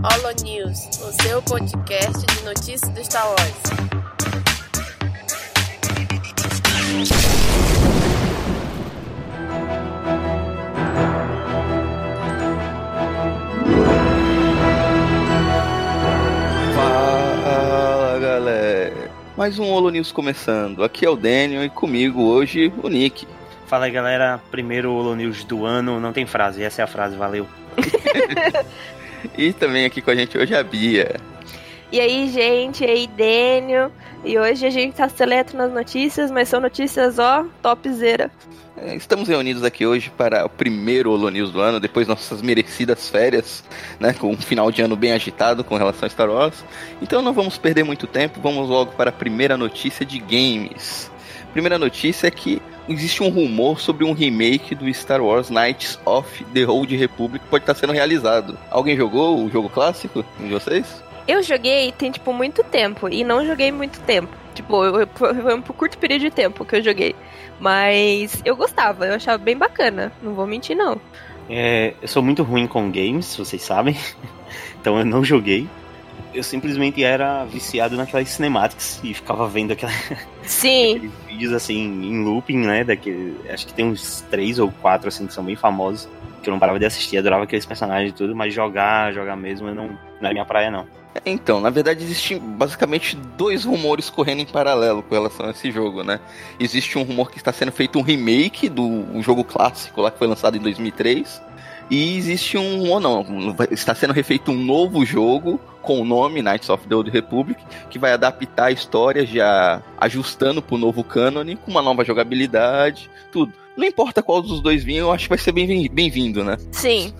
Holo News, o seu podcast de notícias do Star Wars. Fala galera, mais um Holo News começando. Aqui é o Daniel e comigo hoje o Nick. Fala aí galera, primeiro Holo News do ano, não tem frase, essa é a frase, valeu. E também aqui com a gente hoje a Bia. E aí, gente, e aí, Daniel. E hoje a gente tá seleto nas notícias, mas são notícias, ó, topzera. É, Estamos reunidos aqui hoje para o primeiro Holo News do ano, depois nossas merecidas férias, né, com um final de ano bem agitado com relação a Star Wars. Então não vamos perder muito tempo, vamos logo para a primeira notícia de games. Primeira notícia é que existe um rumor sobre um remake do Star Wars Knights of the Old Republic que pode estar sendo realizado. Alguém jogou o jogo clássico de vocês? Eu joguei tem, tipo, muito tempo, e não joguei muito tempo. Tipo, eu, eu- foi um curto período de tempo que eu joguei. Mas eu gostava, eu achava bem bacana. Não vou mentir, não. É, eu sou muito ruim com games, vocês sabem, então eu não joguei. Eu simplesmente era viciado naquelas cinematics e ficava vendo aquela- Sim, aqueles vídeos assim em looping, né? Daquele, acho que tem uns três ou quatro assim que são bem famosos. Que eu não parava de assistir, adorava aqueles personagens e tudo, mas jogar, jogar mesmo, eu não, não é minha praia, não. Então, na verdade, existem basicamente dois rumores correndo em paralelo com relação a esse jogo, né? Existe um rumor que está sendo feito um remake do um jogo clássico lá que foi lançado em 2003. E existe um, ou não, está sendo refeito um novo jogo com o nome Knights of the Old Republic, que vai adaptar a história já ajustando para o novo cânone, com uma nova jogabilidade, tudo. Não importa qual dos dois vir, eu acho que vai ser bem- bem-vindo, né? sim.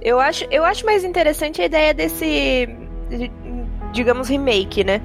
Eu acho, eu acho mais interessante a ideia desse, digamos, remake, né?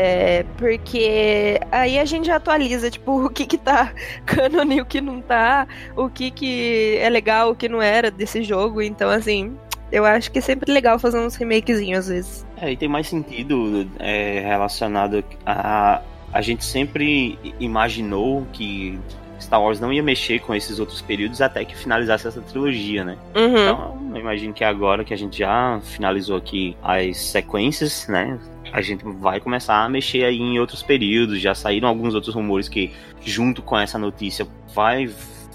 É, porque aí a gente atualiza, tipo, o que que tá canon e o que não tá, o que que é legal, o que não era desse jogo. Então, assim, eu acho que é sempre legal fazer uns remakezinhos às vezes. É, e tem mais sentido é, relacionado a. A gente sempre imaginou que Star Wars não ia mexer com esses outros períodos até que finalizasse essa trilogia, né? Uhum. Então, eu imagino que agora que a gente já finalizou aqui as sequências, né? A gente vai começar a mexer aí em outros períodos. Já saíram alguns outros rumores que, junto com essa notícia, vai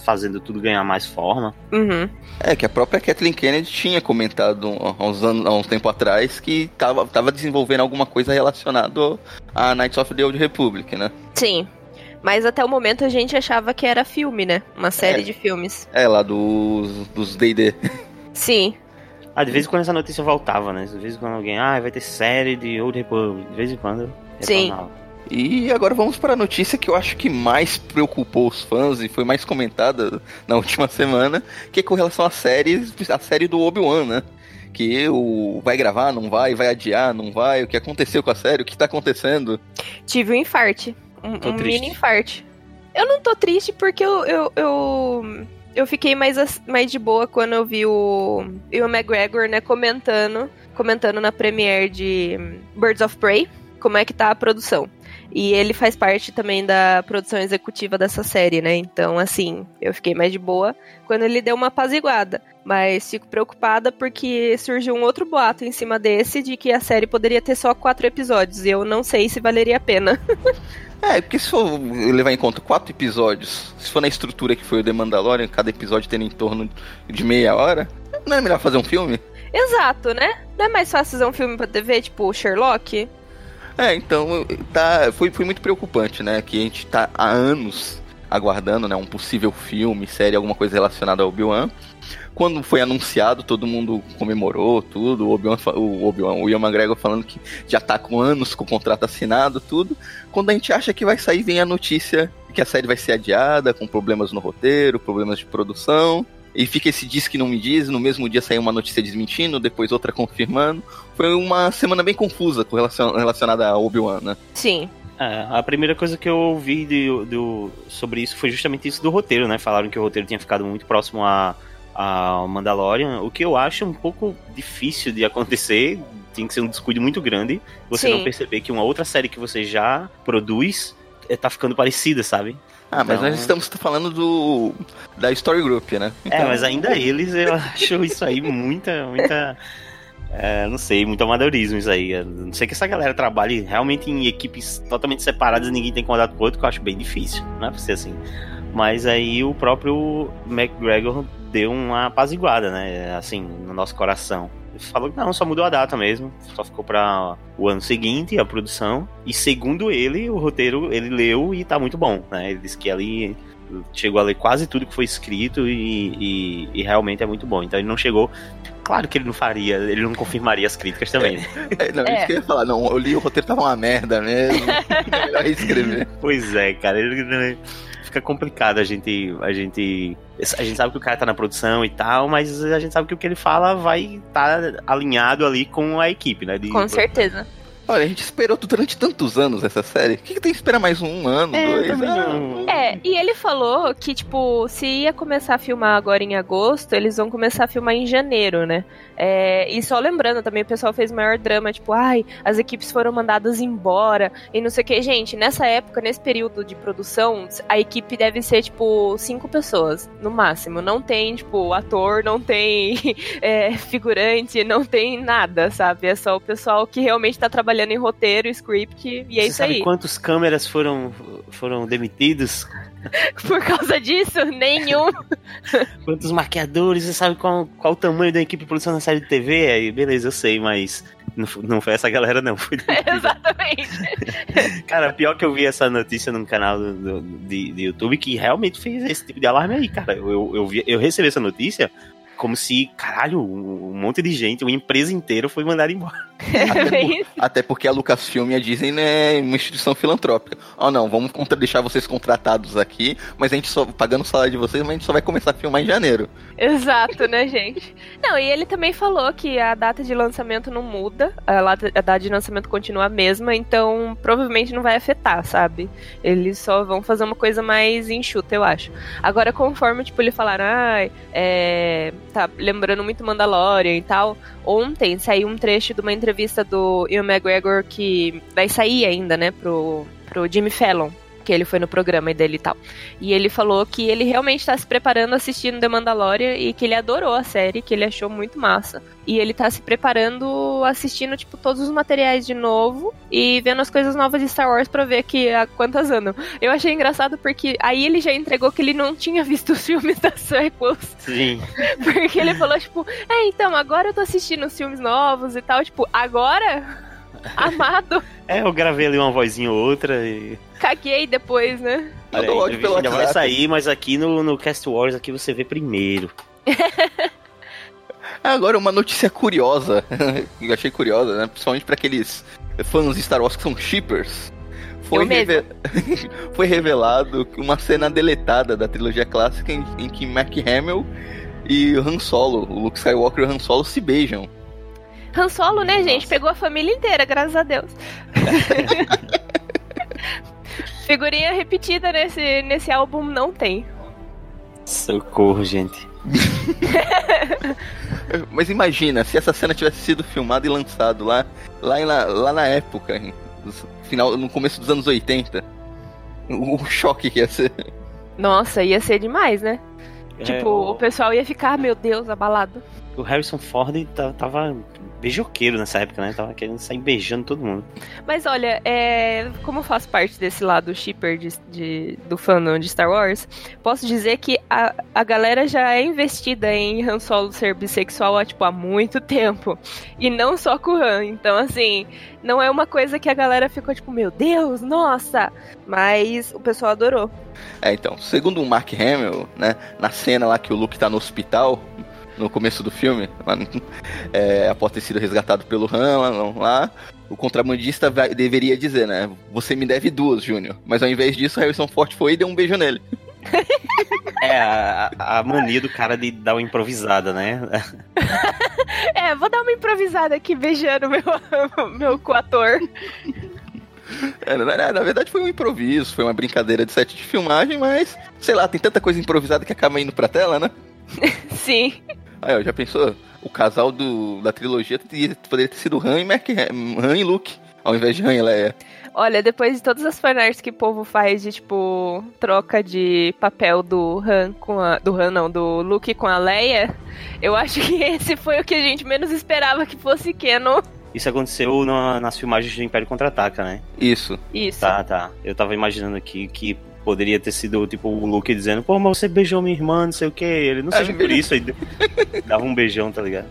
fazendo tudo ganhar mais forma. Uhum. É, que a própria Kathleen Kennedy tinha comentado há uns, anos, há uns tempo atrás que tava, tava desenvolvendo alguma coisa relacionada a Knights of the Old Republic, né? Sim. Mas até o momento a gente achava que era filme, né? Uma série É. de filmes. É, lá dos dos D&D. Sim. Ah, de vez em quando essa notícia voltava, né? De vez em quando alguém, ah, vai ter série de Old Republic. De vez em quando. Sim. retornava. E agora vamos para a notícia que eu acho que mais preocupou os fãs e foi mais comentada na última semana, que é com relação à série, a série do Obi-Wan, né? Que o vai gravar, não vai, vai adiar, não vai, o que aconteceu com a série, o que tá acontecendo. Tive um infarte. Um, um mini infarte. Eu não tô triste porque eu, eu, eu, eu fiquei mais, mais de boa quando eu vi o Ewan McGregor, né, comentando, comentando na premiere de Birds of Prey, como é que tá a produção. E ele faz parte também da produção executiva dessa série, né? Então, assim, eu fiquei mais de boa quando ele deu uma apaziguada. Mas fico preocupada porque surgiu um outro boato em cima desse de que a série poderia ter só quatro episódios. E eu não sei se valeria a pena. É, porque se for levar em conta quatro episódios, se for na estrutura que foi o The Mandalorian, cada episódio tendo em torno de meia hora, não é melhor fazer um filme? Exato, né? Não é mais fácil fazer um filme pra TV, tipo Sherlock? É, então tá, foi, foi muito preocupante, né? Que a gente tá há anos aguardando, né? Um possível filme, série, alguma coisa relacionada ao Obi-Wan. Quando foi anunciado, todo mundo comemorou tudo. O Obi-Wan, o Obi-Wan, o Ian McGregor falando que já tá com anos com o contrato assinado, tudo. Quando a gente acha que vai sair, vem a notícia que a série vai ser adiada, com problemas no roteiro, problemas de produção. E fica esse diz que não me diz, no mesmo dia saiu uma notícia desmentindo, depois outra confirmando. Foi uma semana bem confusa com relacion, relacionada a Obi-Wan, né? Sim. É, a primeira coisa que eu ouvi de, do, sobre isso foi justamente isso do roteiro, né? Falaram que o roteiro tinha ficado muito próximo a, a Mandalorian, o que eu acho um pouco difícil de acontecer. Tem que ser um descuido muito grande você Sim. não perceber que uma outra série que você já produz eh, tá ficando parecida, sabe? Ah, mas Então- nós estamos falando do da Story Group, né? É, mas ainda eles, eu acho isso aí muita, muita É, não sei, muito amadorismo isso aí. Eu Não sei que essa galera trabalhe realmente em equipes totalmente separadas e ninguém tem contato com o outro, que eu acho bem difícil, não é pra ser assim. Mas aí o próprio McGregor deu uma apaziguada, né? Assim, no nosso coração. Falou que não, só mudou a data mesmo. Só ficou para o ano seguinte a produção. E segundo ele, o roteiro ele leu e tá muito bom, né? Ele disse que ali chegou a ler quase tudo que foi escrito e, e- e realmente é muito bom. Então ele não chegou. Claro que ele não faria, ele não confirmaria as críticas também. né? É, não, É. isso que eu ia falar. Não, eu li o roteiro, tava uma merda mesmo. é melhor reescrever. Pois é, cara. ele- Fica complicado a gente, a gente. A gente sabe que o cara tá na produção e tal, mas a gente sabe que o que ele fala vai estar alinhado ali com a equipe, né? De- Com certeza. Olha, a gente esperou durante tantos anos essa série. O que, que tem que esperar mais um, ano, É, dois? Ah, não- É, e ele falou que, tipo, se ia começar a filmar agora em agosto, eles vão começar a filmar em janeiro, né? É, e só lembrando também, o pessoal fez maior drama, tipo, ai, as equipes foram mandadas embora e não sei o que. Gente, nessa época, nesse período de produção, a equipe deve ser, tipo, cinco pessoas, no máximo. Não tem, tipo, ator, não tem é, figurante, não tem nada, sabe? É só o pessoal que realmente tá trabalhando em roteiro, script, e é Você isso sabe aí. quantos câmeras foram, foram demitidos? Por causa disso, nenhum. Quantos maquiadores? Você sabe qual, qual o tamanho da equipe de produção série de TV? Aí, beleza, eu sei, mas não, foi essa galera, não. Foi Exatamente. Cara, pior que eu vi essa notícia num canal do, do- de, de YouTube que realmente fez esse tipo de alarme aí, cara. Eu, eu, eu, vi- eu recebi essa notícia como se, caralho, um monte de gente, uma empresa inteira foi mandada embora. É bem isso. Até porque a Lucasfilm e a Disney né, é uma instituição filantrópica. Oh não, vamos contra- deixar vocês contratados aqui, mas a gente só pagando o salário de vocês, mas a gente só vai começar a filmar em janeiro. Exato, né, gente? Não, e ele também falou que a data de lançamento não muda, a data de lançamento continua a mesma, então provavelmente não vai afetar, sabe? Eles só vão fazer uma coisa mais enxuta, eu acho. Agora, conforme, tipo, ele falaram, ah, é, tá lembrando muito Mandalorian e tal, ontem saiu um trecho de uma entrevista do Ian McGregor que vai sair ainda, né, pro, pro Jimmy Fallon. Que ele foi no programa dele e tal. E ele falou que ele realmente tá se preparando assistindo The Mandalorian e que ele adorou a série, que ele achou muito massa. E ele tá se preparando assistindo, tipo, todos os materiais de novo e vendo as coisas novas de Star Wars pra ver que há quantas andam. Eu achei engraçado porque aí ele já entregou que ele não tinha visto os filmes das sequels. Sim. Porque ele falou, tipo, é, então, agora eu tô assistindo os filmes novos e tal. Tipo, agora? Amado, É, eu gravei ali uma vozinha ou outra e. caguei depois, né? Olha, a áudio pelo ainda vai sair, mas aqui no, no Cast Wars aqui você vê primeiro. Agora, uma notícia curiosa, que eu achei curiosa, né? Principalmente pra aqueles fãs de Star Wars que são shippers. Foi, Eu reve- foi revelado uma cena deletada da trilogia clássica em, em que Mark Hamill e o Han Solo, o Luke Skywalker e o Han Solo se beijam. Han Solo, né, gente? Nossa. Pegou a família inteira, graças a Deus. Figurinha repetida nesse, nesse álbum não tem. Socorro, gente. Mas imagina, se essa cena tivesse sido filmada e lançado lá, lá, em- lá, lá na época, no final, no começo dos anos 80. O, o choque que ia ser. Nossa, ia ser demais, né? tipo, É, o pessoal ia ficar, meu Deus, abalado. O Harrison Ford ta- tava beijoqueiro nessa época, né? Tava querendo sair beijando todo mundo. Mas olha, é, como eu faço parte desse lado shipper de, de- do fandom de Star Wars, posso dizer que a, a galera já é investida em Han Solo ser bissexual há, tipo, há muito tempo. E não só com o Han. Então, assim, não é uma coisa que a galera ficou tipo, meu Deus, nossa! Mas o pessoal adorou. É, então, segundo o Mark Hamill, né, na cena lá que o Luke tá no hospital, no começo do filme, lá, é, após ter sido resgatado pelo Han lá, lá, o contrabandista vai- deveria dizer, né, você me deve duas, Júnior. Mas ao invés disso, Harrison Ford foi e deu um beijo nele. É, a, a mania do cara de dar uma improvisada, né? É, vou dar uma improvisada aqui beijando meu, meu coator. É, na, na- na verdade foi um improviso, foi uma brincadeira de set de filmagem, mas, sei lá, tem tanta coisa improvisada que acaba indo pra tela, né? Sim. Aí, ó, já pensou? O casal do, da trilogia poderia ter sido Han e, Ham- Han e Luke. ao invés de Han e Leia. Olha, depois de todas as fanarts que o povo faz de, tipo, troca de papel do Han com a. Do Han, não, do Luke com a Leia, eu acho que esse foi o que a gente menos esperava que fosse Canon. Isso aconteceu na, nas filmagens do Império Contra-Ataca, né? Isso. Isso. Tá, tá. Eu tava imaginando aqui que poderia ter sido, tipo, o Luke dizendo, pô, mas você beijou minha irmã, não sei o que. Ele, não seja por isso. Aí dava um beijão, tá ligado?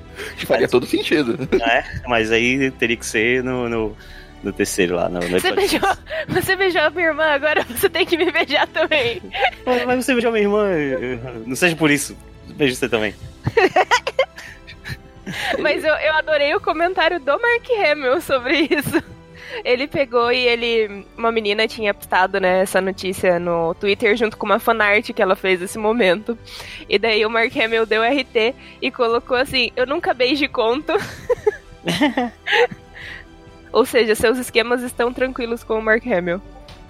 Faria todo sentido. É, mas aí teria que ser no, no, no terceiro lá. No, no Você beijou, você beijou a minha irmã, agora você tem que me beijar também. Mas você beijou minha irmã, não seja por isso. Beijo você também. Mas eu, eu adorei o comentário do Mark Hamill sobre isso. Ele pegou e ele. Uma menina tinha postado, né, essa notícia no Twitter junto com uma fanart que ela fez nesse momento. E daí o Mark Hamill deu RT e colocou assim: Eu nunca beijo conto. Ou seja, seus esquemas estão tranquilos com o Mark Hamill.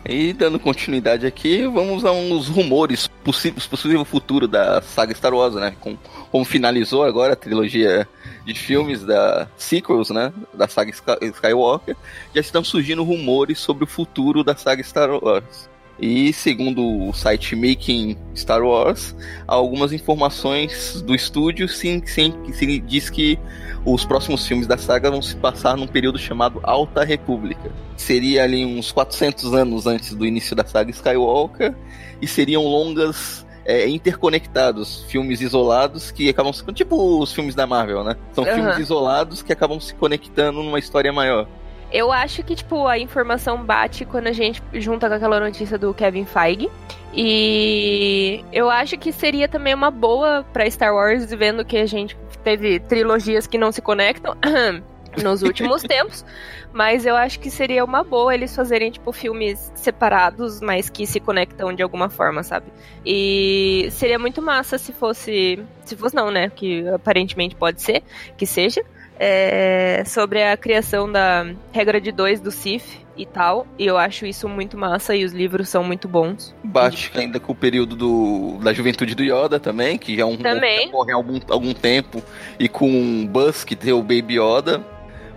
E dando continuidade aqui, vamos a uns rumores possíveis, possível futuro da saga Star Wars, né? Com, como finalizou agora a trilogia de filmes da sequels, né? Da saga Skywalker, já estão surgindo rumores sobre o futuro da saga Star Wars. E segundo o site Making Star Wars, algumas informações do estúdio sim, sim, que se diz que os próximos filmes da saga vão se passar num período chamado Alta República. Seria ali uns 400 anos antes do início da saga Skywalker e seriam longas é, interconectados, filmes isolados que acabam se. Tipo os filmes da Marvel, né? São Aham. filmes isolados que acabam se conectando numa história maior. Eu acho que, tipo, a informação bate quando a gente junta com aquela notícia do Kevin Feige. E eu acho que seria também uma boa pra Star Wars, vendo que a gente teve trilogias que não se conectam nos últimos tempos. Mas eu acho que seria uma boa eles fazerem, tipo, filmes separados, mas que se conectam de alguma forma, sabe? E seria muito massa se fosse. Se fosse não, né? Que aparentemente pode ser, que seja é, sobre a criação da regra de dois do Sif e tal. E eu acho isso muito massa e os livros são muito bons. Bate ainda com o período do, da juventude do Yoda também, que já é um Também. que ocorre há algum, algum tempo, e com o Buzz, que tem o Baby Yoda,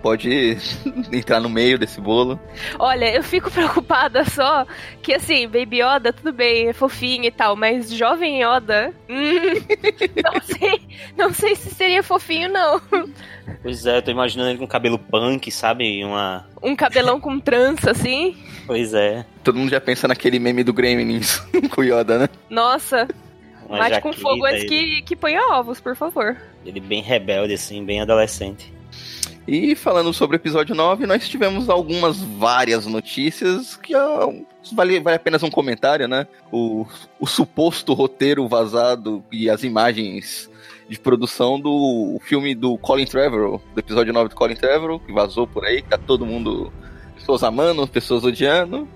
pode entrar no meio desse bolo. Olha, eu fico preocupada só que assim, Baby Yoda, tudo bem, é fofinho e tal, mas jovem Yoda, hum, não sei, não sei se seria fofinho não. Pois é, eu tô imaginando ele com cabelo punk, sabe? Uma. Um cabelão com trança assim. Pois é. Todo mundo já pensa naquele meme do Gremlins com o Yoda, né? Nossa, Uma mate com fogo antes ele, que, que ponha ovos, por favor. ele bem rebelde, assim, bem adolescente. E falando sobre o episódio 9, nós tivemos algumas várias notícias que ah, vale, vale apenas um comentário, né? O, o suposto roteiro vazado e as imagens de produção do filme do Colin Trevorrow, do episódio 9 do Colin Trevorrow, que vazou por aí, que tá todo mundo, pessoas amando, pessoas odiando.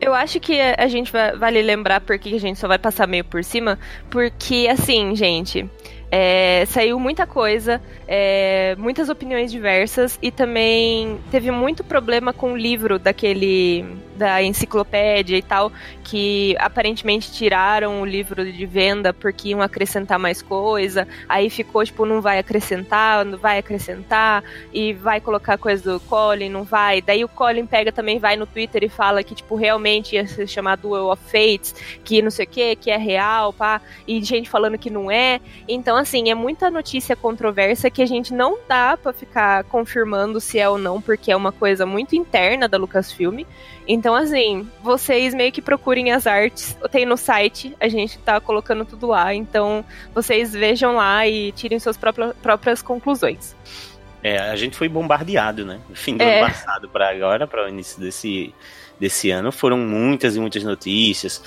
Eu acho que a gente vai, vale lembrar porque a gente só vai passar meio por cima, porque assim, gente, é, saiu muita coisa, é, muitas opiniões diversas e também teve muito problema com o livro daquele da enciclopédia e tal, que aparentemente tiraram o livro de venda porque iam acrescentar mais coisa, aí ficou tipo, não vai acrescentar, não vai acrescentar, e vai colocar coisa do Colin, não vai. Daí o Colin pega também, vai no Twitter e fala que, tipo, realmente ia ser chamado Duel of Fates, que não sei o que, que é real, pá, e gente falando que não é. Então, assim, é muita notícia controversa que a gente não dá pra ficar confirmando se é ou não, porque é uma coisa muito interna da Lucasfilm. Então, assim, vocês meio que procurem as artes. Tem no site, a gente tá colocando tudo lá. Então, vocês vejam lá e tirem suas próprias, próprias conclusões. É, a gente foi bombardeado, né? No fim do É. ano passado para agora, para o início desse, desse ano, foram muitas e muitas notícias.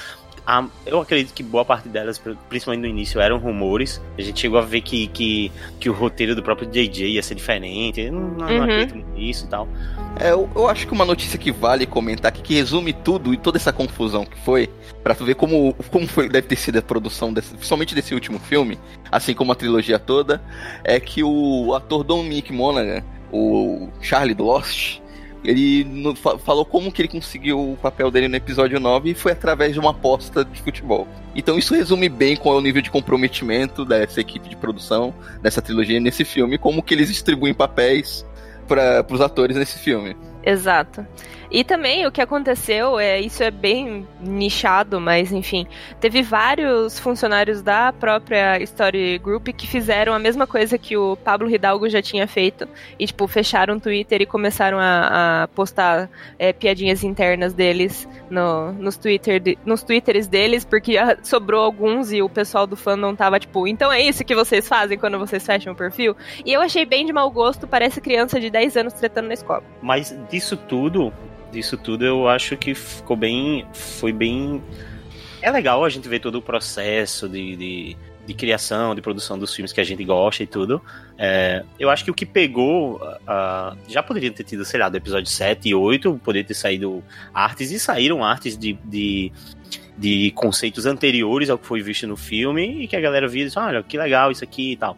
A- eu acredito que boa parte delas, principalmente no início, eram rumores. A gente chegou a ver que, que, que o roteiro do próprio JJ ia ser diferente. Eu não, não Uhum. acredito muito nisso e tal. É, eu, eu acho que uma notícia que vale comentar aqui, que resume tudo e toda essa confusão que foi, pra tu ver como, como foi, deve ter sido a produção, desse, principalmente desse último filme, assim como a trilogia toda, é que o ator Dominic Monaghan, o Charlie do Lost, ele no- fa- falou como que ele conseguiu o papel dele no episódio 9 e foi através de uma aposta de futebol. Então isso resume bem qual é o nível de comprometimento dessa equipe de produção, dessa trilogia nesse filme, como que eles distribuem papéis para os atores nesse filme. Exato. E também o que aconteceu, é isso é bem nichado, mas enfim, teve vários funcionários da própria Story Group que fizeram a mesma coisa que o Pablo Hidalgo já tinha feito e tipo fecharam o Twitter e começaram a, a postar é, piadinhas internas deles no, nos, Twitter de, nos Twitters deles porque sobrou alguns e o pessoal do fandom tava tipo, então é isso que vocês fazem quando vocês fecham o perfil? E eu achei bem de mau gosto, parece criança de 10 anos tretando na escola. Mas disso tudo, disso tudo eu acho que ficou bem. Foi bem. É legal a gente ver todo o processo de, de, de criação, de produção dos filmes que a gente gosta e tudo. É, eu acho que o que pegou. Uh, já poderia ter tido, sei lá, do episódio 7 e 8, poderia ter saído artes, e saíram artes de, de de conceitos anteriores ao que foi visto no filme e que a galera via e disse, olha, que legal isso aqui e tal.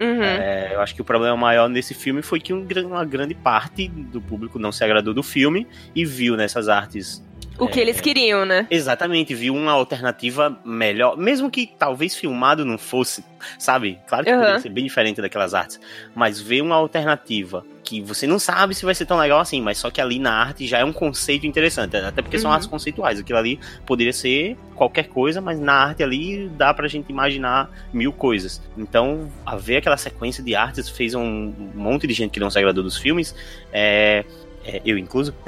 Uhum. É, eu acho que o problema maior nesse filme foi que um, uma grande parte do público não se agradou do filme e viu nessas artes o que é, eles queriam, né? Exatamente, viu uma alternativa melhor, mesmo que talvez filmado não fosse, sabe? Claro que uhum. poderia ser bem diferente daquelas artes, mas ver uma alternativa que você não sabe se vai ser tão legal assim, mas só que ali na arte já é um conceito interessante, até porque uhum. são artes conceituais, aquilo ali poderia ser qualquer coisa, mas na arte ali dá pra gente imaginar mil coisas. Então, a ver aquela sequência de artes fez um monte de gente que não se agradou dos filmes, é, é, eu incluso,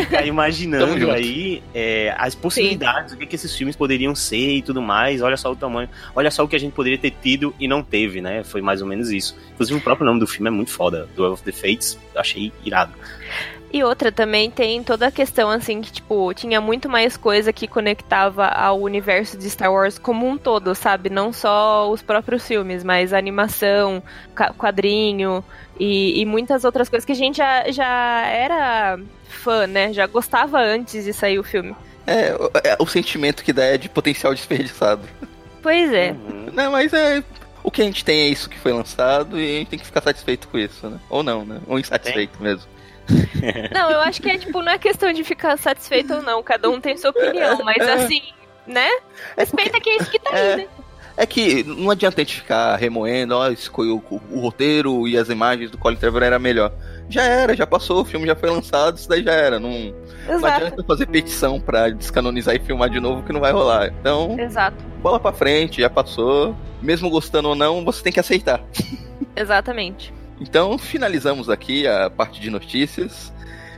ficar imaginando aí é, as possibilidades, Sim. o que, que esses filmes poderiam ser e tudo mais. Olha só o tamanho, olha só o que a gente poderia ter tido e não teve, né? Foi mais ou menos isso. Inclusive, o próprio nome do filme é muito foda. Duel of the Fates, achei irado. E outra também tem toda a questão assim que tipo tinha muito mais coisa que conectava ao universo de Star Wars como um todo, sabe? Não só os próprios filmes, mas a animação, quadrinho e, e muitas outras coisas que a gente já, já era fã, né? Já gostava antes de sair o filme. É, é o sentimento que dá é de potencial desperdiçado. Pois é. Uhum. Não, mas é o que a gente tem é isso que foi lançado e a gente tem que ficar satisfeito com isso, né? Ou não, né? Ou insatisfeito é. mesmo. Não, eu acho que é tipo, não é questão de ficar satisfeito ou não, cada um tem sua opinião, mas é. assim, né? É Respeita que é isso que tá aí, né? É que não adianta a gente ficar remoendo, ó, escolheu o, o, roteiro e as imagens do Colin Trevor era melhor. Já era, já passou, o filme já foi lançado, isso daí já era. Não, não adianta fazer petição pra descanonizar e filmar de novo que não vai rolar. Então, Exato. bola pra frente, já passou. Mesmo gostando ou não, você tem que aceitar. Exatamente. Então, finalizamos aqui a parte de notícias.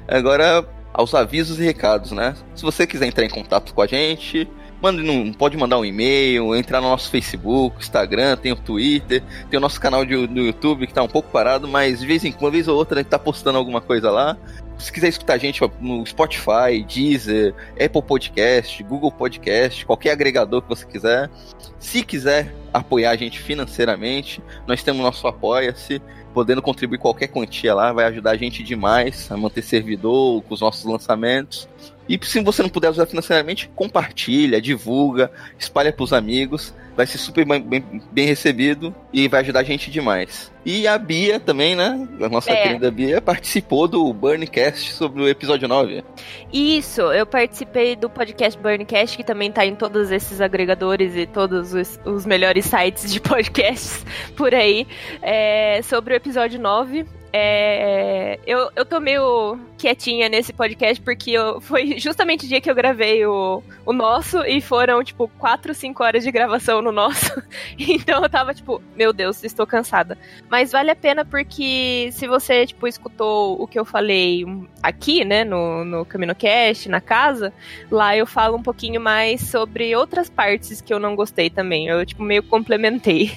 Agora, aos avisos e recados, né? Se você quiser entrar em contato com a gente, mande num, pode mandar um e-mail, entrar no nosso Facebook, Instagram, tem o Twitter, tem o nosso canal de, do YouTube que tá um pouco parado, mas de vez em quando, vez ou outra, a gente tá postando alguma coisa lá. Se quiser escutar a gente no Spotify, Deezer, Apple Podcast, Google Podcast, qualquer agregador que você quiser. Se quiser apoiar a gente financeiramente, nós temos nosso Apoia-se podendo contribuir qualquer quantia lá, vai ajudar a gente demais a manter servidor com os nossos lançamentos. E se você não puder usar financeiramente, compartilha, divulga, espalha para os amigos vai ser super bem, bem, bem, recebido e vai ajudar a gente demais. E a Bia também, né? A nossa é. querida Bia participou do Burncast sobre o episódio 9. Isso, eu participei do podcast Burncast, que também tá em todos esses agregadores e todos os, os melhores sites de podcasts por aí, é, sobre o episódio 9. É, eu, eu tô meio quietinha nesse podcast porque eu, foi justamente o dia que eu gravei o, o nosso e foram, tipo, 4, 5 horas de gravação no nosso. Então eu tava, tipo, meu Deus, estou cansada. Mas vale a pena porque se você, tipo, escutou o que eu falei aqui, né, no, no CaminoCast, na casa, lá eu falo um pouquinho mais sobre outras partes que eu não gostei também. Eu, tipo, meio complementei.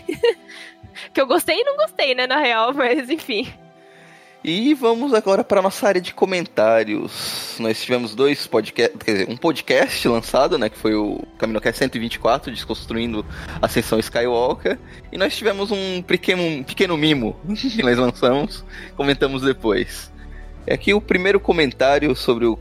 que eu gostei e não gostei, né, na real, mas enfim. E vamos agora para nossa área de comentários. Nós tivemos dois podcasts, um podcast lançado, né, que foi o CaminoCast 124, Desconstruindo a Ascensão Skywalker, e nós tivemos um pequeno, um pequeno mimo que nós lançamos, comentamos depois. É aqui o primeiro comentário sobre o,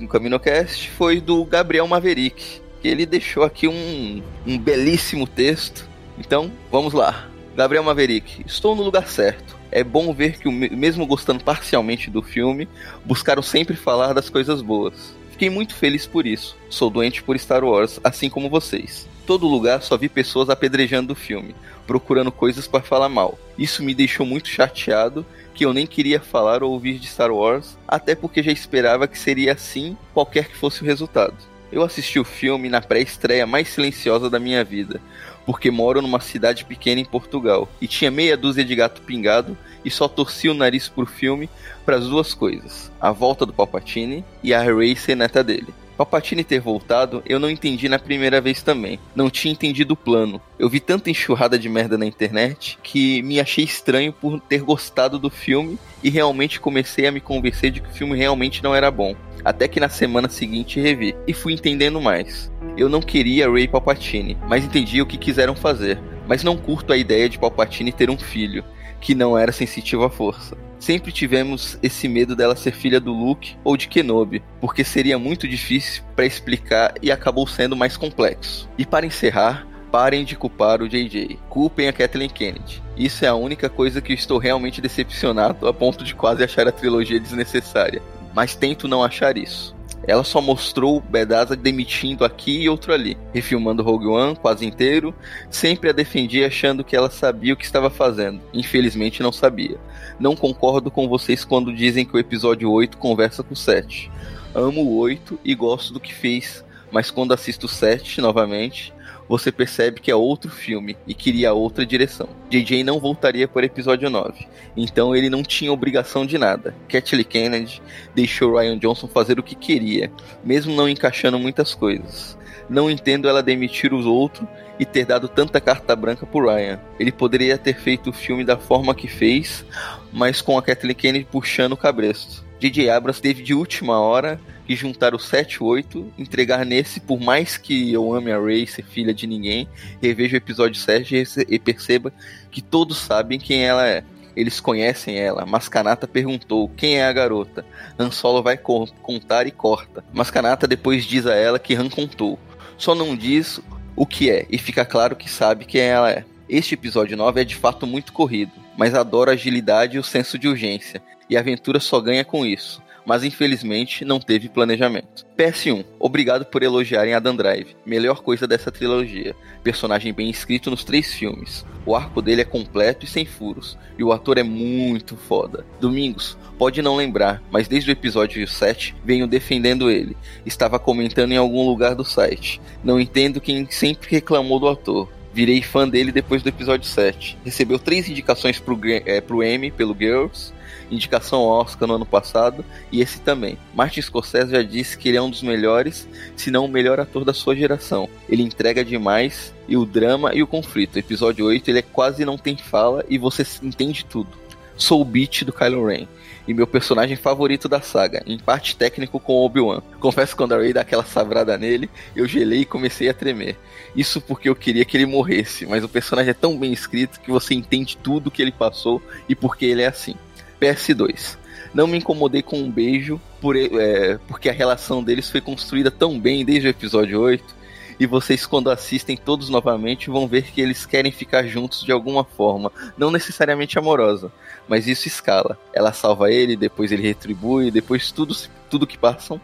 o CaminoCast foi do Gabriel Maverick, que ele deixou aqui um, um belíssimo texto. Então, vamos lá. Gabriel Maverick, estou no lugar certo é bom ver que, mesmo gostando parcialmente do filme, buscaram sempre falar das coisas boas. Fiquei muito feliz por isso. Sou doente por Star Wars, assim como vocês. todo lugar só vi pessoas apedrejando o filme, procurando coisas para falar mal. Isso me deixou muito chateado, que eu nem queria falar ou ouvir de Star Wars, até porque já esperava que seria assim, qualquer que fosse o resultado. Eu assisti o filme na pré-estreia mais silenciosa da minha vida, porque moro numa cidade pequena em Portugal e tinha meia dúzia de gato pingado e só torci o nariz pro filme para as duas coisas: a volta do Palpatine e a Rey ser neta dele. Palpatine ter voltado, eu não entendi na primeira vez também. Não tinha entendido o plano. Eu vi tanta enxurrada de merda na internet que me achei estranho por ter gostado do filme e realmente comecei a me convencer de que o filme realmente não era bom. Até que na semana seguinte revi e fui entendendo mais. Eu não queria Ray Palpatine, mas entendi o que quiseram fazer. Mas não curto a ideia de Palpatine ter um filho que não era sensitivo à força. Sempre tivemos esse medo dela ser filha do Luke ou de Kenobi, porque seria muito difícil para explicar e acabou sendo mais complexo. E para encerrar, parem de culpar o JJ. Culpem a Kathleen Kennedy. Isso é a única coisa que estou realmente decepcionado a ponto de quase achar a trilogia desnecessária. Mas tento não achar isso. Ela só mostrou o Bedaza demitindo aqui e outro ali, refilmando Rogue One quase inteiro, sempre a defendia achando que ela sabia o que estava fazendo. Infelizmente não sabia. Não concordo com vocês quando dizem que o episódio 8 conversa com o 7. Amo o 8 e gosto do que fez, mas quando assisto o 7 novamente, você percebe que é outro filme e queria outra direção. JJ não voltaria o episódio 9, então ele não tinha obrigação de nada. Kathleen Kennedy deixou Ryan Johnson fazer o que queria, mesmo não encaixando muitas coisas. Não entendo ela demitir os outros e ter dado tanta carta branca pro Ryan. Ele poderia ter feito o filme da forma que fez, mas com a Kathleen Kennedy puxando o cabresto. J.J. Abrams teve de última hora que juntar o 7 e 8, entregar nesse, por mais que eu ame a Rey, ser filha de ninguém, reveja o episódio 7 e perceba que todos sabem quem ela é. Eles conhecem ela. Mascanata perguntou quem é a garota. Han Solo vai co contar e corta. Mascanata depois diz a ela que Han contou. Só não diz o que é e fica claro que sabe quem ela é. Este episódio 9 é de fato muito corrido, mas adoro a agilidade e o senso de urgência, e a aventura só ganha com isso mas infelizmente não teve planejamento. PS1, obrigado por elogiarem Adam Drive, melhor coisa dessa trilogia. Personagem bem escrito nos três filmes. O arco dele é completo e sem furos, e o ator é muito foda. Domingos, pode não lembrar, mas desde o episódio 7 venho defendendo ele. Estava comentando em algum lugar do site. Não entendo quem sempre reclamou do ator. Virei fã dele depois do episódio 7. Recebeu três indicações pro, é, pro Emmy pelo Girls, indicação Oscar no ano passado e esse também. Martin Scorsese já disse que ele é um dos melhores, se não o melhor ator da sua geração. Ele entrega demais e o drama e o conflito. Episódio 8 ele é quase não tem fala e você entende tudo. Sou o beat do Kylo Ren e meu personagem favorito da saga, em parte técnico com Obi-Wan. Confesso que quando a Rey dá aquela sabrada nele, eu gelei e comecei a tremer. Isso porque eu queria que ele morresse, mas o personagem é tão bem escrito que você entende tudo que ele passou e porque ele é assim. PS2. Não me incomodei com um beijo, por, é, porque a relação deles foi construída tão bem desde o episódio 8. E vocês, quando assistem todos novamente, vão ver que eles querem ficar juntos de alguma forma. Não necessariamente amorosa, mas isso escala. Ela salva ele, depois ele retribui, depois tudo, tudo que passam.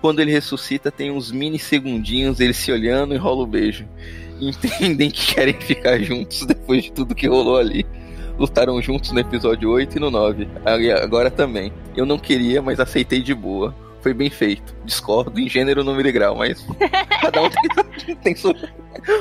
Quando ele ressuscita, tem uns mini segundinhos, ele se olhando e rola o beijo. Entendem que querem ficar juntos depois de tudo que rolou ali lutaram juntos no episódio 8 e no 9. Agora também. Eu não queria, mas aceitei de boa. Foi bem feito. Discordo em gênero, número e grau, mas cada um tem, tem sua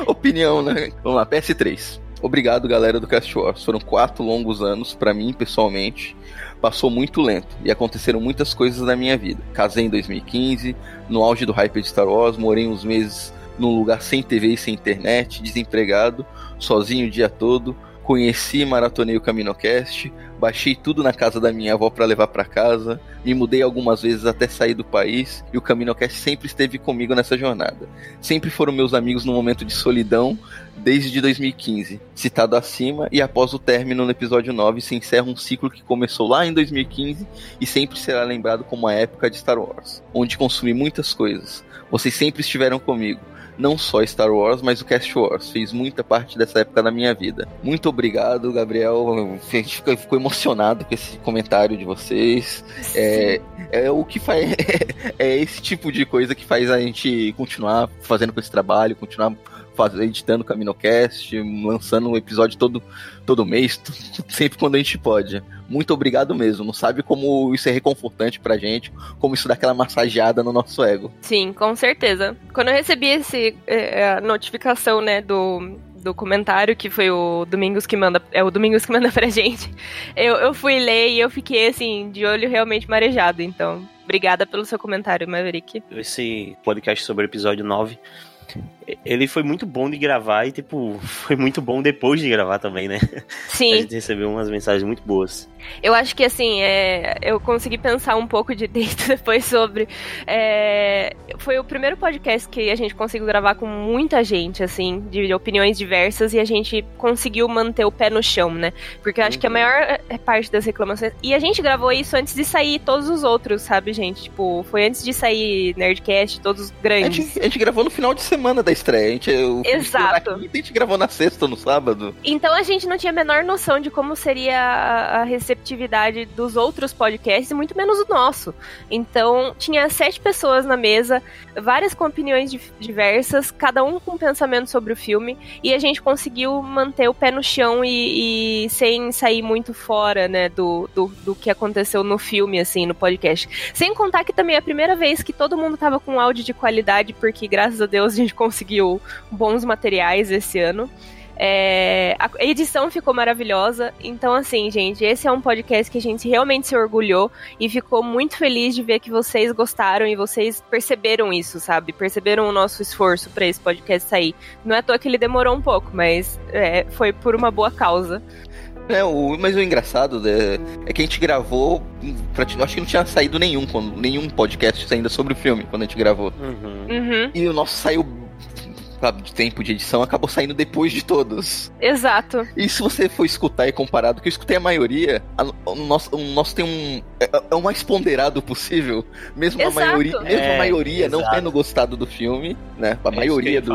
opinião, né? Vamos lá, PS3. Obrigado, galera do Cast Wars. Foram quatro longos anos para mim, pessoalmente. Passou muito lento e aconteceram muitas coisas na minha vida. Casei em 2015, no auge do hype de Star Wars, morei uns meses num lugar sem TV e sem internet, desempregado, sozinho o dia todo, Conheci e maratonei o CaminoCast, baixei tudo na casa da minha avó para levar para casa, me mudei algumas vezes até sair do país e o CaminoCast sempre esteve comigo nessa jornada. Sempre foram meus amigos no momento de solidão desde 2015. Citado acima e após o término no episódio 9 se encerra um ciclo que começou lá em 2015 e sempre será lembrado como a época de Star Wars, onde consumi muitas coisas. Vocês sempre estiveram comigo não só Star Wars, mas o Cast Wars. Fez muita parte dessa época da minha vida. Muito obrigado, Gabriel. A gente ficou, ficou emocionado com esse comentário de vocês. É, é, o que faz. É esse tipo de coisa que faz a gente continuar fazendo com esse trabalho, continuar faz, editando o Caminocast, lançando um episódio todo, todo mês, sempre quando a gente pode. Muito obrigado mesmo. Não sabe como isso é reconfortante pra gente, como isso dá aquela massageada no nosso ego. Sim, com certeza. Quando eu recebi esse é, notificação, né, do, do comentário, que foi o Domingos que manda, é o Domingos que manda pra gente. Eu, eu fui ler e eu fiquei assim, de olho realmente marejado, então. Obrigada pelo seu comentário, Maverick. Esse podcast sobre o episódio 9 ele foi muito bom de gravar e, tipo, foi muito bom depois de gravar também, né? Sim. A gente recebeu umas mensagens muito boas. Eu acho que, assim, é, eu consegui pensar um pouco de dentro depois sobre. É, foi o primeiro podcast que a gente conseguiu gravar com muita gente, assim, de opiniões diversas, e a gente conseguiu manter o pé no chão, né? Porque eu acho uhum. que a uhum. maior é, parte das reclamações. E a gente gravou isso antes de sair todos os outros, sabe, gente? Tipo, foi antes de sair Nerdcast, todos os grandes. A gente, a gente gravou no final de semana da estreia. A gente, Exato. a gente gravou na sexta no sábado. Então a gente não tinha a menor noção de como seria a, a receptividade dos outros podcasts, muito menos o nosso. Então tinha sete pessoas na mesa, várias com opiniões diversas, cada um com um pensamento sobre o filme, e a gente conseguiu manter o pé no chão e, e sem sair muito fora, né, do, do, do, que aconteceu no filme, assim, no podcast. Sem contar que também é a primeira vez que todo mundo tava com áudio de qualidade, porque graças a Deus a gente conseguiu bons materiais esse ano. É, a edição ficou maravilhosa. Então, assim, gente, esse é um podcast que a gente realmente se orgulhou e ficou muito feliz de ver que vocês gostaram e vocês perceberam isso, sabe? Perceberam o nosso esforço para esse podcast sair. Não é à toa que ele demorou um pouco, mas é, foi por uma boa causa. É, o, mas o engraçado é, é que a gente gravou. Acho que não tinha saído nenhum, nenhum podcast ainda sobre o filme quando a gente gravou. Uhum. Uhum. E o nosso saiu de tempo de edição acabou saindo depois de todos. Exato. E se você for escutar e comparado, que eu escutei a maioria, a, o, nosso, o nosso tem um. É, é, o mais ponderado possível. Mesmo exato. a maioria, mesmo é, a maioria não tendo gostado do filme, né? A é maioria do.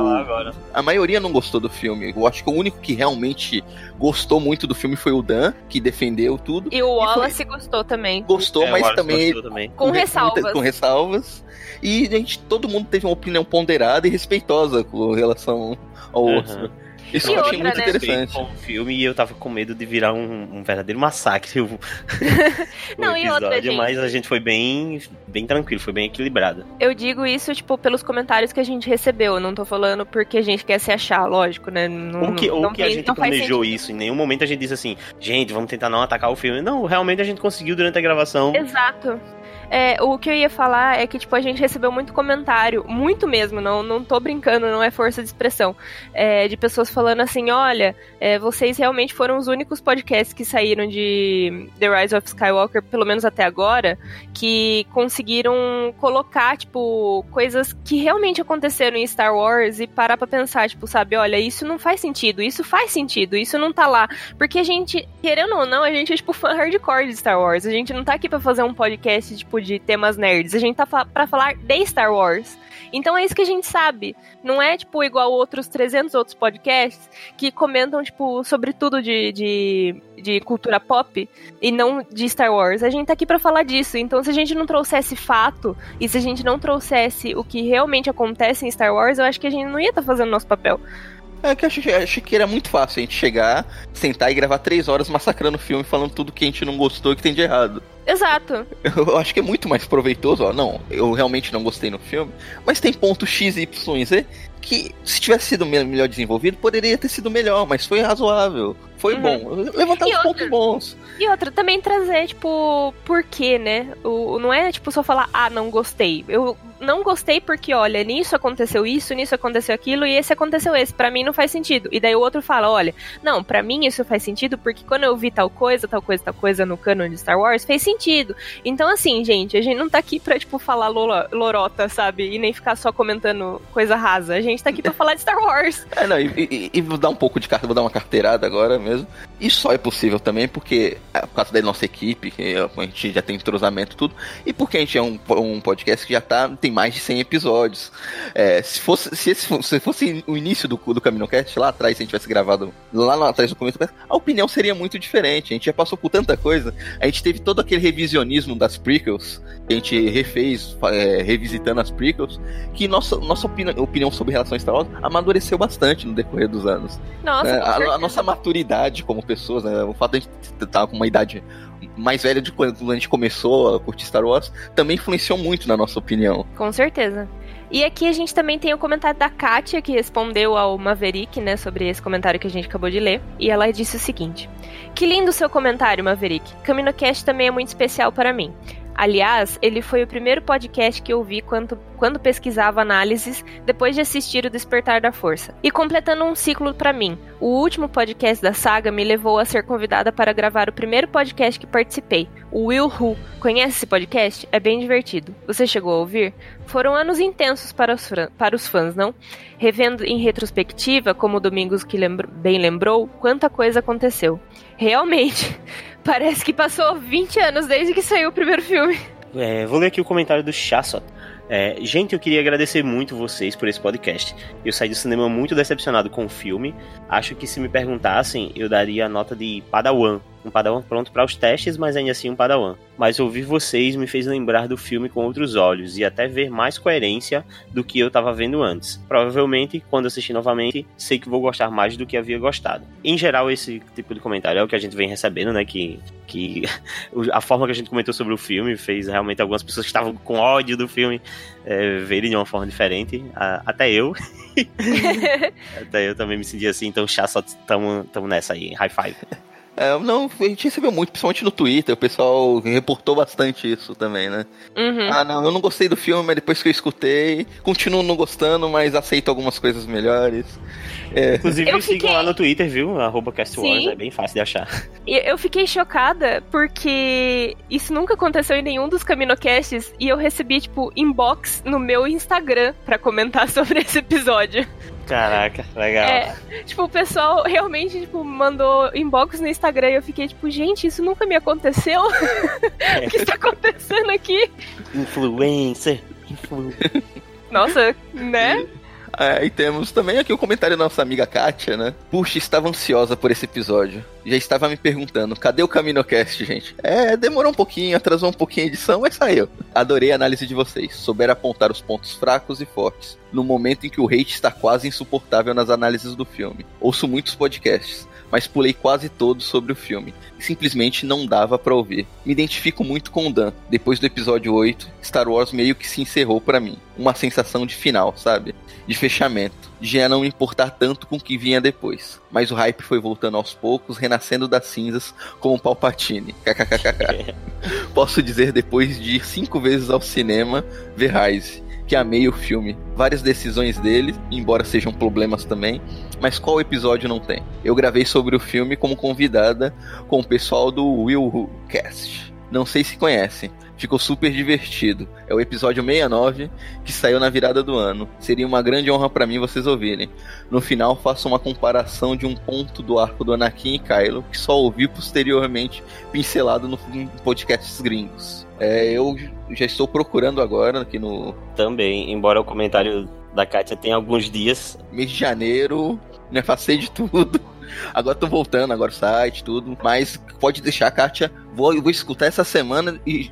A maioria não gostou do filme. Eu acho que o único que realmente gostou muito do filme foi o Dan, que defendeu tudo. E o Wallace e foi... gostou também. Gostou, é, mas também, também, Com, com ressalvas. Com ressalvas. E a gente, todo mundo teve uma opinião ponderada e respeitosa com relação ao uhum. outro. Isso e eu outra, achei muito né? interessante. Com o filme e eu tava com medo de virar um, um verdadeiro massacre. O, Não, o episódio, e outra, gente. mas a gente foi bem, bem tranquilo, foi bem equilibrado. Eu digo isso, tipo, pelos comentários que a gente recebeu. Eu não tô falando porque a gente quer se achar, lógico, né? Não, ou que, ou não que a gente planejou isso. Em nenhum momento a gente disse assim, gente, vamos tentar não atacar o filme. Não, realmente a gente conseguiu durante a gravação. Exato. É, o que eu ia falar é que, tipo, a gente recebeu muito comentário, muito mesmo, não, não tô brincando, não é força de expressão, é, de pessoas falando assim, olha, é, vocês realmente foram os únicos podcasts que saíram de The Rise of Skywalker, pelo menos até agora, que conseguiram colocar, tipo, coisas que realmente aconteceram em Star Wars e parar pra pensar, tipo, sabe, olha, isso não faz sentido, isso faz sentido, isso não tá lá. Porque a gente, querendo ou não, a gente é, tipo, fã hardcore de Star Wars. A gente não tá aqui pra fazer um podcast, tipo, de temas nerds. A gente tá para falar de Star Wars. Então é isso que a gente sabe. Não é, tipo, igual outros 300 outros podcasts que comentam, tipo, sobre tudo de, de, de cultura pop e não de Star Wars. A gente tá aqui para falar disso. Então, se a gente não trouxesse fato e se a gente não trouxesse o que realmente acontece em Star Wars, eu acho que a gente não ia estar tá fazendo nosso papel. É que eu achei, que era muito fácil a gente chegar, sentar e gravar três horas massacrando o filme, falando tudo que a gente não gostou e que tem de errado. Exato. Eu acho que é muito mais proveitoso, ó. Não, eu realmente não gostei no filme, mas tem pontos X, Y e Z que, se tivesse sido melhor desenvolvido, poderia ter sido melhor, mas foi razoável. Foi uhum. bom. Levantar os pontos bons. E outra, também trazer, tipo, por quê, né? O, não é, tipo, só falar, ah, não gostei. Eu não gostei porque, olha, nisso aconteceu isso, nisso aconteceu aquilo, e esse aconteceu esse. para mim não faz sentido. E daí o outro fala, olha, não, para mim isso faz sentido porque quando eu vi tal coisa, tal coisa, tal coisa no canon de Star Wars, fez sentido. Então, assim, gente, a gente não tá aqui pra, tipo, falar lorota, sabe? E nem ficar só comentando coisa rasa. A gente tá aqui pra falar de Star Wars. É, não, e, e, e vou dar um pouco de carta, vou dar uma carteirada agora mesmo. E só é possível também porque, é, por causa da nossa equipe, que a gente já tem entrosamento tudo, e porque a gente é um, um podcast que já tá, tem tem mais de 100 episódios. É, se, fosse, se, esse, se fosse o início do, do CaminoCast, lá atrás, se a gente tivesse gravado lá, lá atrás do começo, a opinião seria muito diferente. A gente já passou por tanta coisa. A gente teve todo aquele revisionismo das prequels, a gente refez, é, revisitando as prequels, que nossa, nossa opinião, opinião sobre relação a Star Wars amadureceu bastante no decorrer dos anos. Nossa, É, a, a nossa maturidade como pessoas, né, o fato de a gente estar com uma idade mais velha de quando a gente começou a curtir Star Wars, também influenciou muito na nossa opinião. Com certeza. E aqui a gente também tem o comentário da Kátia, que respondeu ao Maverick, né, sobre esse comentário que a gente acabou de ler. E ela disse o seguinte: Que lindo seu comentário, Maverick. CaminoCast também é muito especial para mim. Aliás, ele foi o primeiro podcast que eu vi quando, quando pesquisava análises depois de assistir o Despertar da Força. E completando um ciclo para mim, o último podcast da saga me levou a ser convidada para gravar o primeiro podcast que participei, o Will Who. Conhece esse podcast? É bem divertido. Você chegou a ouvir? Foram anos intensos para os, para os fãs, não? Revendo em retrospectiva, como o Domingos que bem lembrou, quanta coisa aconteceu. Realmente, parece que passou 20 anos desde que saiu o primeiro filme. É, vou ler aqui o comentário do Chassot. É, gente, eu queria agradecer muito vocês por esse podcast. Eu saí do cinema muito decepcionado com o filme. Acho que se me perguntassem, eu daria a nota de Padawan. Um Padawan pronto para os testes, mas ainda assim um Padawan. Mas ouvir vocês me fez lembrar do filme com outros olhos e até ver mais coerência do que eu estava vendo antes. Provavelmente, quando assistir novamente, sei que vou gostar mais do que havia gostado. Em geral, esse tipo de comentário é o que a gente vem recebendo, né? Que, que a forma que a gente comentou sobre o filme fez realmente algumas pessoas que estavam com ódio do filme é, verem de uma forma diferente. Até eu. até eu também me senti assim, então chá só tamo, tamo nessa aí, high five. É, não, a gente recebeu muito, principalmente no Twitter, o pessoal reportou bastante isso também, né? Uhum. Ah, não, eu não gostei do filme, mas depois que eu escutei, continuo não gostando, mas aceito algumas coisas melhores. É, Inclusive, Eu sigam fiquei- lá no Twitter, viu? Arroba CastWars, é bem fácil de achar. E eu fiquei chocada porque isso nunca aconteceu em nenhum dos Caminocasts e eu recebi, tipo, inbox no meu Instagram pra comentar sobre esse episódio. Caraca, legal. É, tipo, o pessoal realmente, tipo, mandou inbox no Instagram e eu fiquei, tipo, gente, isso nunca me aconteceu? o que está acontecendo aqui? Influencer. Influ... Nossa, né? É, e temos também aqui o comentário da nossa amiga Kátia, né? Puxa, estava ansiosa por esse episódio. Já estava me perguntando, cadê o CaminoCast, gente? É, demorou um pouquinho, atrasou um pouquinho a edição, mas saiu. Adorei a análise de vocês. Souberam apontar os pontos fracos e fortes. No momento em que o hate está quase insuportável nas análises do filme. Ouço muitos podcasts, mas pulei quase todos sobre o filme. E simplesmente não dava pra ouvir. Me identifico muito com o Dan. Depois do episódio 8, Star Wars meio que se encerrou pra mim. Uma sensação de final, sabe? De fechamento. De já não me importar tanto com o que vinha depois. Mas o hype foi voltando aos poucos, renascendo das cinzas como um Palpatine. KKKKK. Posso dizer depois de ir cinco vezes ao cinema ver Rise, que amei o filme. Várias decisões dele, embora sejam problemas também, mas qual episódio não tem? Eu gravei sobre o filme como convidada com o pessoal do Will Cast. Não sei se conhecem. Ficou super divertido. É o episódio 69 que saiu na virada do ano. Seria uma grande honra pra mim vocês ouvirem. No final faço uma comparação de um ponto do arco do Anakin e Kylo que só ouvi posteriormente pincelado no em podcasts gringos. É, eu já estou procurando agora aqui no Também, embora o comentário da Kátia tenha alguns dias, mês de janeiro, né? Passei de tudo. Agora tô voltando, agora o site, tudo. Mas pode deixar, Kátia. Vou, eu vou escutar essa semana e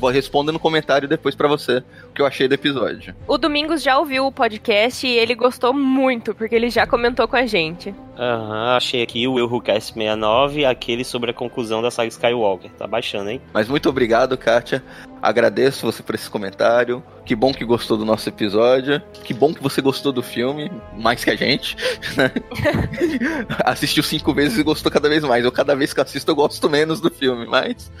vou responder no comentário depois pra você o que eu achei do episódio. O Domingos já ouviu o podcast e ele gostou muito, porque ele já comentou com a gente. aham, achei aqui o Will Who Cast 69, aquele sobre a conclusão da saga Skywalker. Tá baixando, hein? Mas muito obrigado, Kátia. Agradeço você por esse comentário. Que bom que gostou do nosso episódio. Que bom que você gostou do filme, mais que a gente. né? Assistiu cinco vezes e gostou cada vez mais. Eu, cada vez que assisto, eu gosto menos do filme, mas.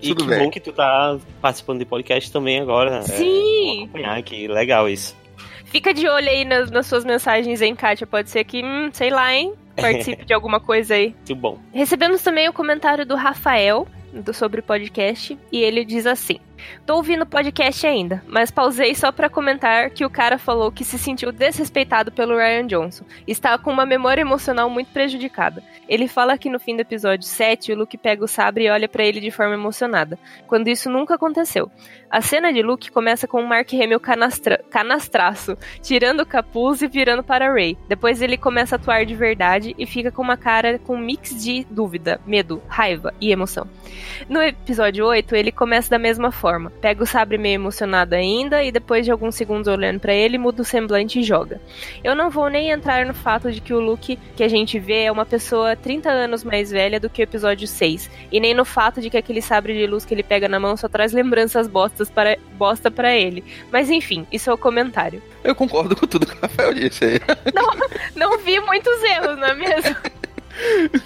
E Tudo que bem. bom que tu tá participando de podcast também agora. Sim. É, acompanhar aqui, legal isso. Fica de olho aí nas, nas suas mensagens, hein, Kátia? Pode ser que, hum, sei lá, hein? Participe de alguma coisa aí. Muito bom. Recebemos também o comentário do Rafael do, sobre o podcast e ele diz assim: Tô ouvindo o podcast ainda, mas pausei só pra comentar que o cara falou que se sentiu desrespeitado pelo Ryan Johnson. Está com uma memória emocional muito prejudicada. Ele fala que no fim do episódio 7, o Luke pega o sabre e olha pra ele de forma emocionada, quando isso nunca aconteceu. A cena de Luke começa com o Mark Hamill canastra canastraço, tirando o capuz e virando para Rey. Depois ele começa a atuar de verdade e fica com uma cara com um mix de dúvida, medo, raiva e emoção. No episódio 8, ele começa da mesma forma. Pega o sabre meio emocionado ainda e depois de alguns segundos olhando para ele, muda o semblante e joga. Eu não vou nem entrar no fato de que o Luke que a gente vê é uma pessoa 30 anos mais velha do que o episódio 6, e nem no fato de que aquele sabre de luz que ele pega na mão só traz lembranças bostas para, bosta para ele. Mas enfim, isso é o comentário. Eu concordo com tudo que o Rafael disse aí. Não, não vi muitos erros, não é mesmo?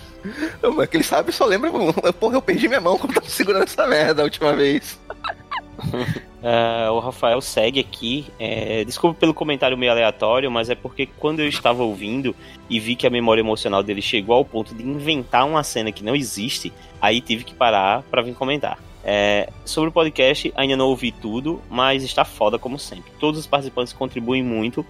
Mas que ele sabe só lembra. Porra, eu perdi minha mão quando tava segurando essa merda a última vez. Uh, o Rafael segue aqui. É, desculpa pelo comentário meio aleatório, mas é porque quando eu estava ouvindo e vi que a memória emocional dele chegou ao ponto de inventar uma cena que não existe, aí tive que parar para vir comentar. É, sobre o podcast, ainda não ouvi tudo, mas está foda como sempre. Todos os participantes contribuem muito,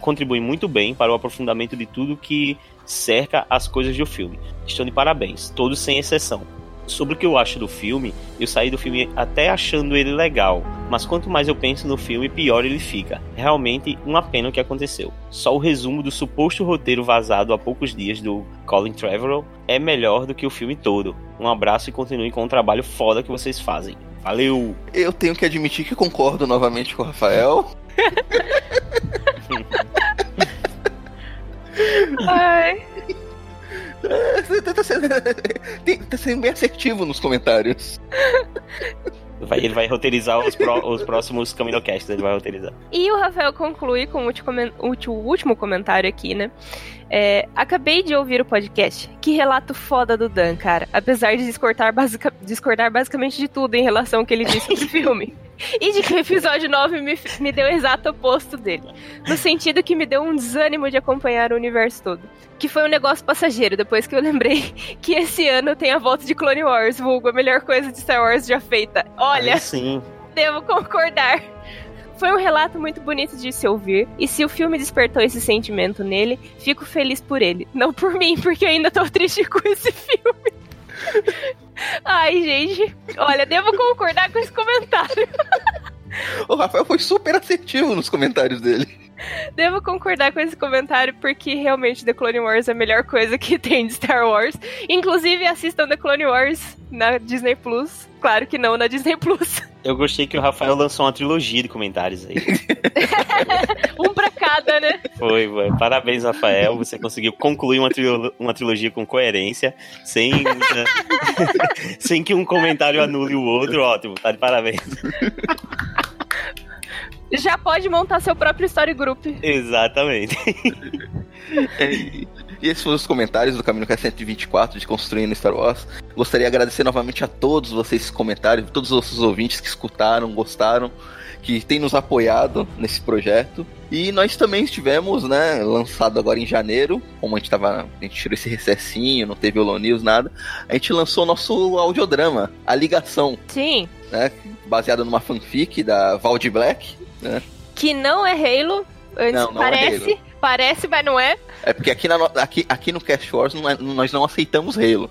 contribuem muito bem para o aprofundamento de tudo que cerca as coisas do filme. Estão de parabéns, todos sem exceção. Sobre o que eu acho do filme, eu saí do filme até achando ele legal, mas quanto mais eu penso no filme, pior ele fica. Realmente uma pena o que aconteceu. Só o resumo do suposto roteiro vazado há poucos dias do Colin Trevorrow é melhor do que o filme todo. Um abraço e continue com o trabalho foda que vocês fazem. Valeu! Eu tenho que admitir que concordo novamente com o Rafael. Ai. Tá, sendo, tá sendo bem assertivo nos comentários. Vai, ele vai roteirizar os, pro, os próximos Caminocasts, ele vai roteirizar. E o Rafael conclui com o último, comentário aqui, né? É, acabei de ouvir o podcast. Que relato foda do Dan, cara. Apesar de discordar, basic, discordar basicamente de tudo em relação ao que ele disse sobre o filme. E de que o episódio 9 me, me deu o exato oposto dele. No sentido que me deu um desânimo de acompanhar o universo todo. Que foi um negócio passageiro, depois que eu lembrei que esse ano tem a volta de Clone Wars, vulgo, a melhor coisa de Star Wars já feita. Olha, sim. devo concordar. Foi um relato muito bonito de se ouvir, e se o filme despertou esse sentimento nele, fico feliz por ele. Não por mim, porque eu ainda tô triste com esse filme. Ai, gente. Olha, devo concordar com esse comentário. O Rafael foi super assertivo nos comentários dele. Devo concordar com esse comentário porque realmente The Clone Wars é a melhor coisa que tem de Star Wars. Inclusive assistam The Clone Wars na Disney Plus. Claro que não na Disney Plus. Eu gostei que o Rafael lançou uma trilogia de comentários aí. um pra cada, né? Foi, foi. Parabéns, Rafael. Você conseguiu concluir uma, trilo uma trilogia com coerência, sem, sem que um comentário anule o outro. Ótimo, tá de parabéns. Já pode montar seu próprio story group. Exatamente. É, e esses foram os comentários do Caminho K124 de Construindo Star Wars. Gostaria de agradecer novamente a todos vocês que comentaram, todos os nossos ouvintes que escutaram, gostaram, que têm nos apoiado nesse projeto. E nós também estivemos, né, lançado agora em janeiro, como a gente tava, a gente tirou esse recessinho, não teve Holo News, nada, a gente lançou o nosso audiodrama, A Ligação. Sim. Né, baseado numa fanfic da Valde Black, né? Que não é Halo. Antes Não, não é parece, Halo. parece, mas não é. É porque aqui, na, no- aqui, aqui no Cast Wars não é- nós não aceitamos Halo.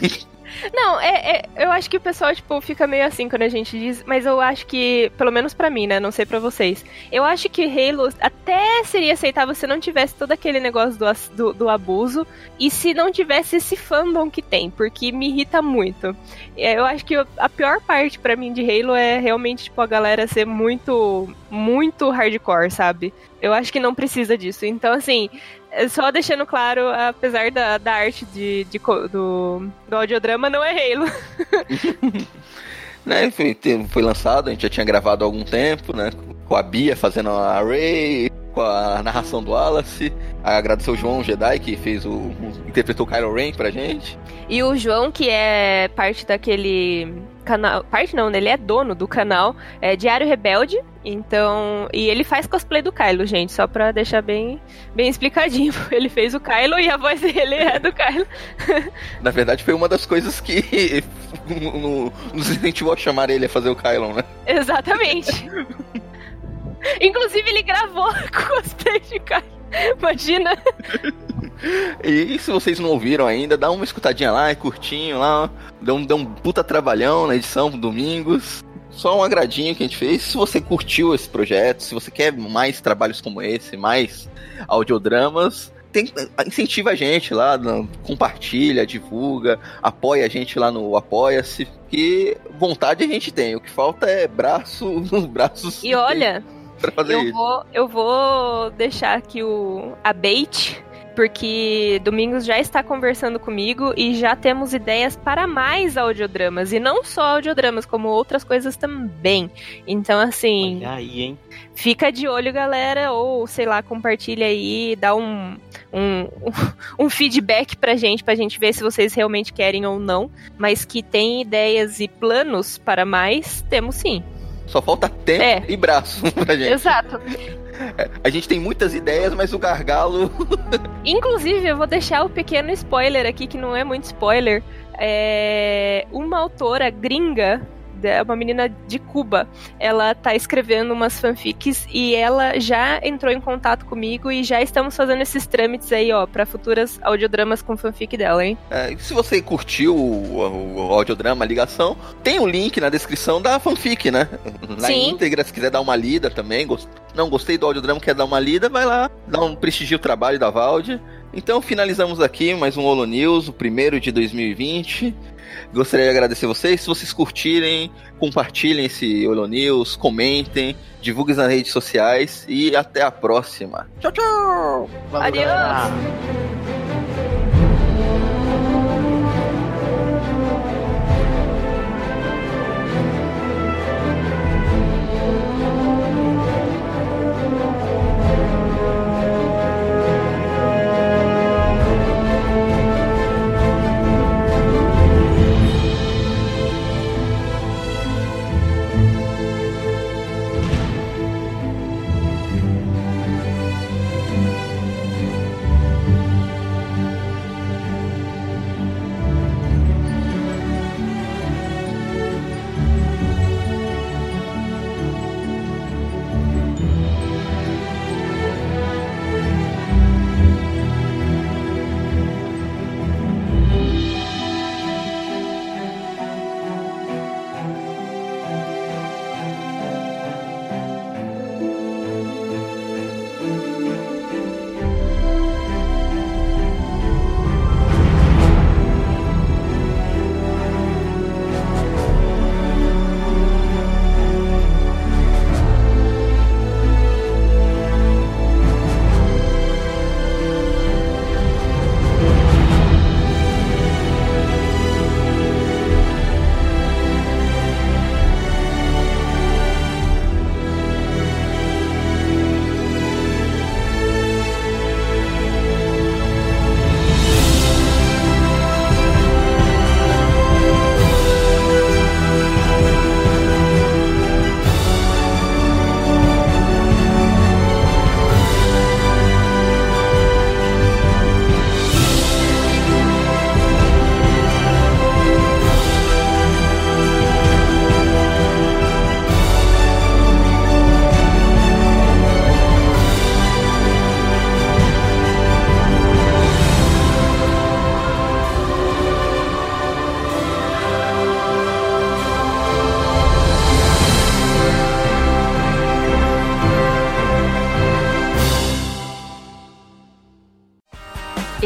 Não, é, é- eu acho que o pessoal, tipo, fica meio assim quando a gente diz, mas eu acho que, pelo menos pra mim, né, não sei pra vocês, eu acho que Halo até seria aceitável se não tivesse todo aquele negócio do, do, do abuso e se não tivesse esse fandom que tem, porque me irrita muito. É, Eu acho que a pior parte pra mim de Halo é realmente, tipo, a galera ser muito, muito hardcore, sabe? Eu acho que não precisa disso. Então, assim, só deixando claro, apesar da, da arte de, de do, do audiodrama, não é Halo. né, foi, foi lançado, a gente já tinha gravado há algum tempo, né? Com a Bia fazendo a Ray, com a narração do Wallace. Agradecer o João Jedi que fez o. o- interpretou o Kylo Ren pra gente. E o João, que é parte daquele canal. Parte não, né? Ele é dono do canal é Diário Rebelde. Então. E ele faz cosplay do Kylo, gente. Só pra deixar bem, bem explicadinho. Ele fez o Kylo e a voz dele é do Kylo. Na verdade, foi uma das coisas que no- nos incentivou a chamar ele a fazer o Kylon, né? Exatamente. Inclusive, ele gravou cosplay de cara. Imagina. E se vocês não ouviram ainda, dá uma escutadinha lá, é curtinho lá, dá um, dá um puta trabalhão na edição domingos. Só um agradinho que a gente fez. Se você curtiu esse projeto, se você quer mais trabalhos como esse, mais audiodramas, tem, incentiva a gente lá, no- compartilha, divulga, apoia a gente lá no Apoia-se, que vontade a gente tem. O que falta é braço nos braços E olha, eu isso. vou, eu vou deixar aqui o, a bait, porque Domingos já está conversando comigo e já temos ideias para mais audiodramas. E não só audiodramas, como outras coisas também. Então, assim. Olha aí, hein? Fica de olho, galera, ou sei lá, compartilha aí, dá um, um, um feedback pra gente, pra gente ver se vocês realmente querem ou não. Mas que tem ideias e planos para mais, temos sim. Só falta tempo É. e braço pra gente. Exato. A gente tem muitas ideias, mas o gargalo Inclusive, eu vou deixar o pequeno spoiler aqui, que não é muito spoiler. É uma autora gringa, é uma menina de Cuba, ela tá escrevendo umas fanfics e ela já entrou em contato comigo e já estamos fazendo esses trâmites aí, ó, pra futuras audiodramas com fanfic dela, hein? É, se você curtiu o, o audiodrama, a ligação, tem o link na descrição da fanfic, né? Na Sim. íntegra, se quiser dar uma lida também. gost- Não gostei do audiodrama, quer dar uma lida, vai lá, dá um prestigio o trabalho da Valde. Então finalizamos aqui mais um Holo News, o primeiro de 2020. Gostaria de agradecer vocês. Se vocês curtirem, compartilhem esse Holo News, comentem, divulguem nas redes sociais e até a próxima. Tchau, tchau! Valeu, Adeus.